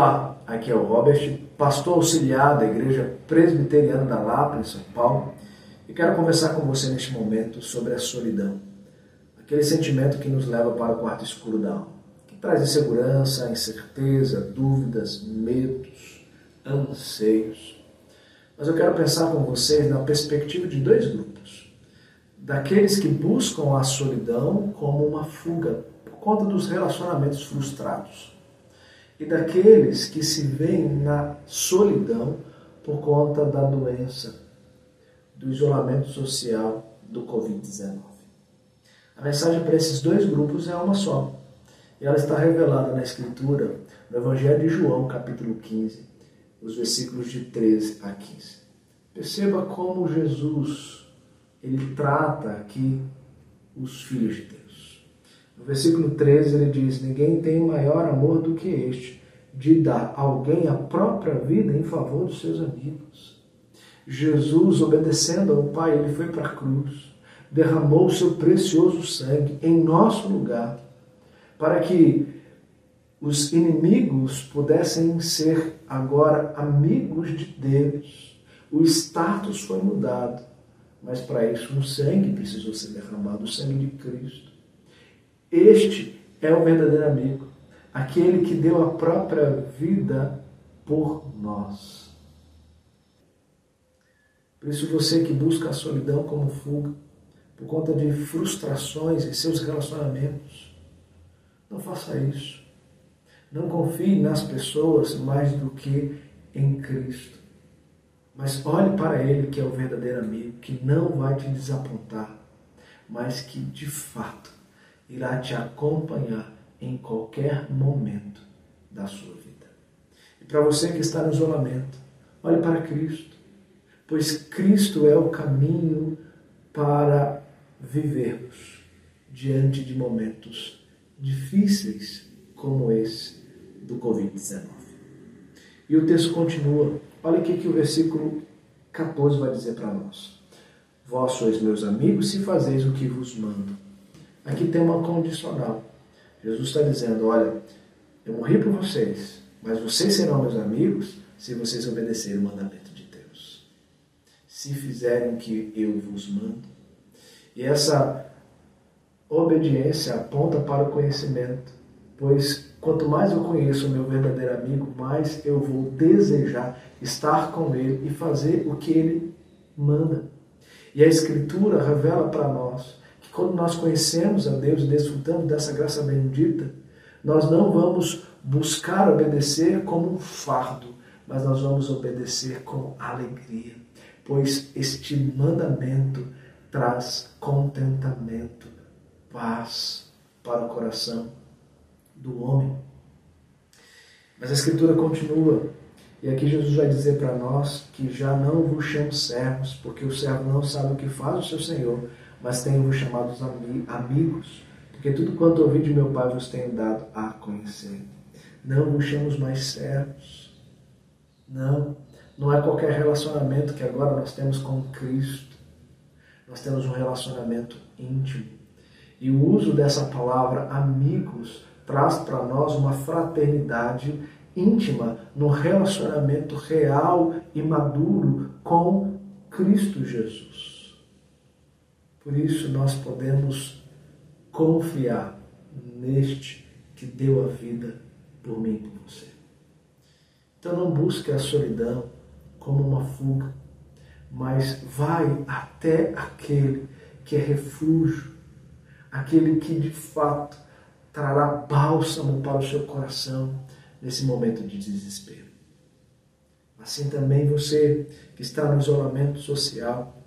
Olá, aqui é o Robert, pastor auxiliar da Igreja Presbiteriana da Lapa, em São Paulo, e quero conversar com você neste momento sobre a solidão, aquele sentimento que nos leva para o quarto escuro da alma, que traz insegurança, incerteza, dúvidas, medos, anseios. Mas eu quero pensar com vocês na perspectiva de dois grupos. Daqueles que buscam a solidão como uma fuga por conta dos relacionamentos frustrados e daqueles que se veem na solidão por conta da doença, do isolamento social do Covid-19. A mensagem para esses dois grupos é uma só. E ela está revelada na Escritura, no Evangelho de João, capítulo 15, os versículos de 13 a 15. Perceba como Jesus ele trata aqui os filhos de Deus. No versículo 13 ele diz: Ninguém tem maior amor do que este, de dar alguém a própria vida em favor dos seus amigos. Jesus, obedecendo ao Pai, ele foi para a cruz, derramou o seu precioso sangue em nosso lugar, para que os inimigos pudessem ser agora amigos de Deus. O status foi mudado, mas para isso um sangue precisou ser derramado o sangue de Cristo. Este é o verdadeiro amigo, aquele que deu a própria vida por nós. Por isso, você que busca a solidão como fuga, por conta de frustrações em seus relacionamentos, não faça isso. Não confie nas pessoas mais do que em Cristo. Mas olhe para Ele, que é o verdadeiro amigo, que não vai te desapontar, mas que de fato irá te acompanhar em qualquer momento da sua vida. E para você que está no isolamento, olhe para Cristo, pois Cristo é o caminho para vivermos diante de momentos difíceis como esse do Covid-19. E o texto continua. Olha o que o versículo 14 vai dizer para nós. Vós sois meus amigos se fazeis o que vos mando. Aqui tem uma condicional. Jesus está dizendo: olha, eu morri por vocês, mas vocês serão meus amigos se vocês obedecerem o mandamento de Deus. Se fizerem o que eu vos mando. E essa obediência aponta para o conhecimento, pois quanto mais eu conheço o meu verdadeiro amigo, mais eu vou desejar estar com ele e fazer o que ele manda. E a Escritura revela para nós quando nós conhecemos a Deus e desfrutamos dessa graça bendita, nós não vamos buscar obedecer como um fardo, mas nós vamos obedecer com alegria, pois este mandamento traz contentamento, paz para o coração do homem. Mas a Escritura continua, e aqui Jesus vai dizer para nós que já não vos chamo servos, porque o servo não sabe o que faz o seu Senhor, mas tenho-vos chamados amigos, porque tudo quanto ouvi de meu Pai vos tenho dado a conhecer. Não vos chamo mais servos. Não, não é qualquer relacionamento que agora nós temos com Cristo. Nós temos um relacionamento íntimo. E o uso dessa palavra amigos traz para nós uma fraternidade íntima no relacionamento real e maduro com Cristo Jesus. Por isso nós podemos confiar neste que deu a vida por mim e por você. Então não busque a solidão como uma fuga, mas vai até aquele que é refúgio, aquele que de fato trará bálsamo para o seu coração nesse momento de desespero. Assim também você que está no isolamento social,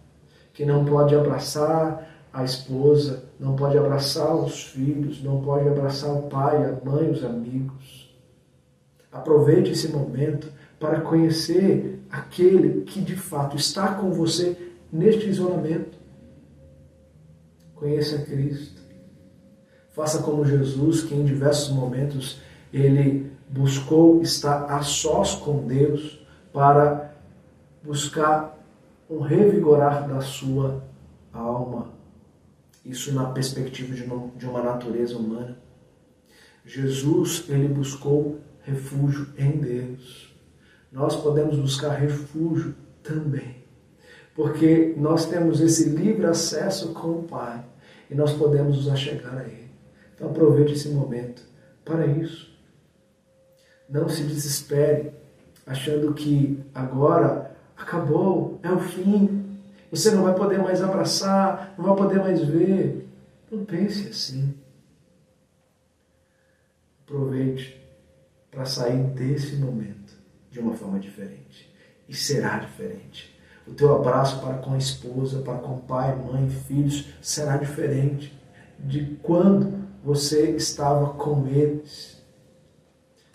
que não pode abraçar a esposa, não pode abraçar os filhos, não pode abraçar o pai, a mãe, os amigos. Aproveite esse momento para conhecer aquele que de fato está com você neste isolamento. Conheça Cristo. Faça como Jesus, que em diversos momentos ele buscou estar a sós com Deus para buscar um revigorar da sua alma. Isso na perspectiva de uma, de uma natureza humana. Jesus, ele buscou refúgio em Deus. Nós podemos buscar refúgio também, porque nós temos esse livre acesso com o Pai e nós podemos nos achegar a Ele. Então aproveite esse momento para isso. Não se desespere achando que agora acabou, é o fim. Você não vai poder mais abraçar, não vai poder mais ver. Não pense assim. Aproveite para sair desse momento de uma forma diferente. E será diferente. O teu abraço para com a esposa, para com pai, mãe, filhos, será diferente de quando você estava com eles.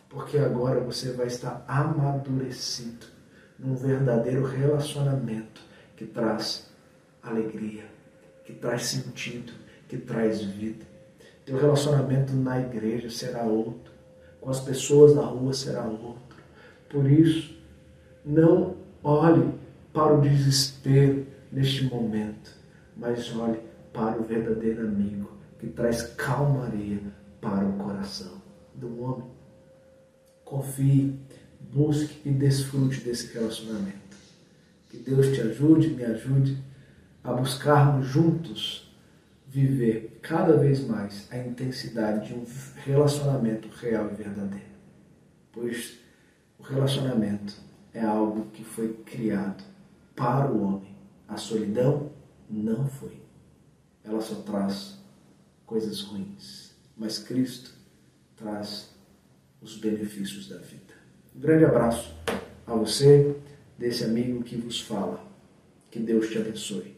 Porque agora você vai estar amadurecido num verdadeiro relacionamento que traz alegria, que traz sentido, que traz vida. Teu relacionamento na igreja será outro, com as pessoas na rua será outro. Por isso, não olhe para o desespero neste momento, mas olhe para o verdadeiro amigo que traz calmaria para o coração do homem. Confie, busque e desfrute desse relacionamento. Que Deus te ajude, me ajude a buscarmos juntos viver cada vez mais a intensidade de um relacionamento real e verdadeiro. Pois o relacionamento é algo que foi criado para o homem. A solidão não foi. Ela só traz coisas ruins. Mas Cristo traz os benefícios da vida. Um grande abraço a você, desse amigo que vos fala. Que Deus te abençoe.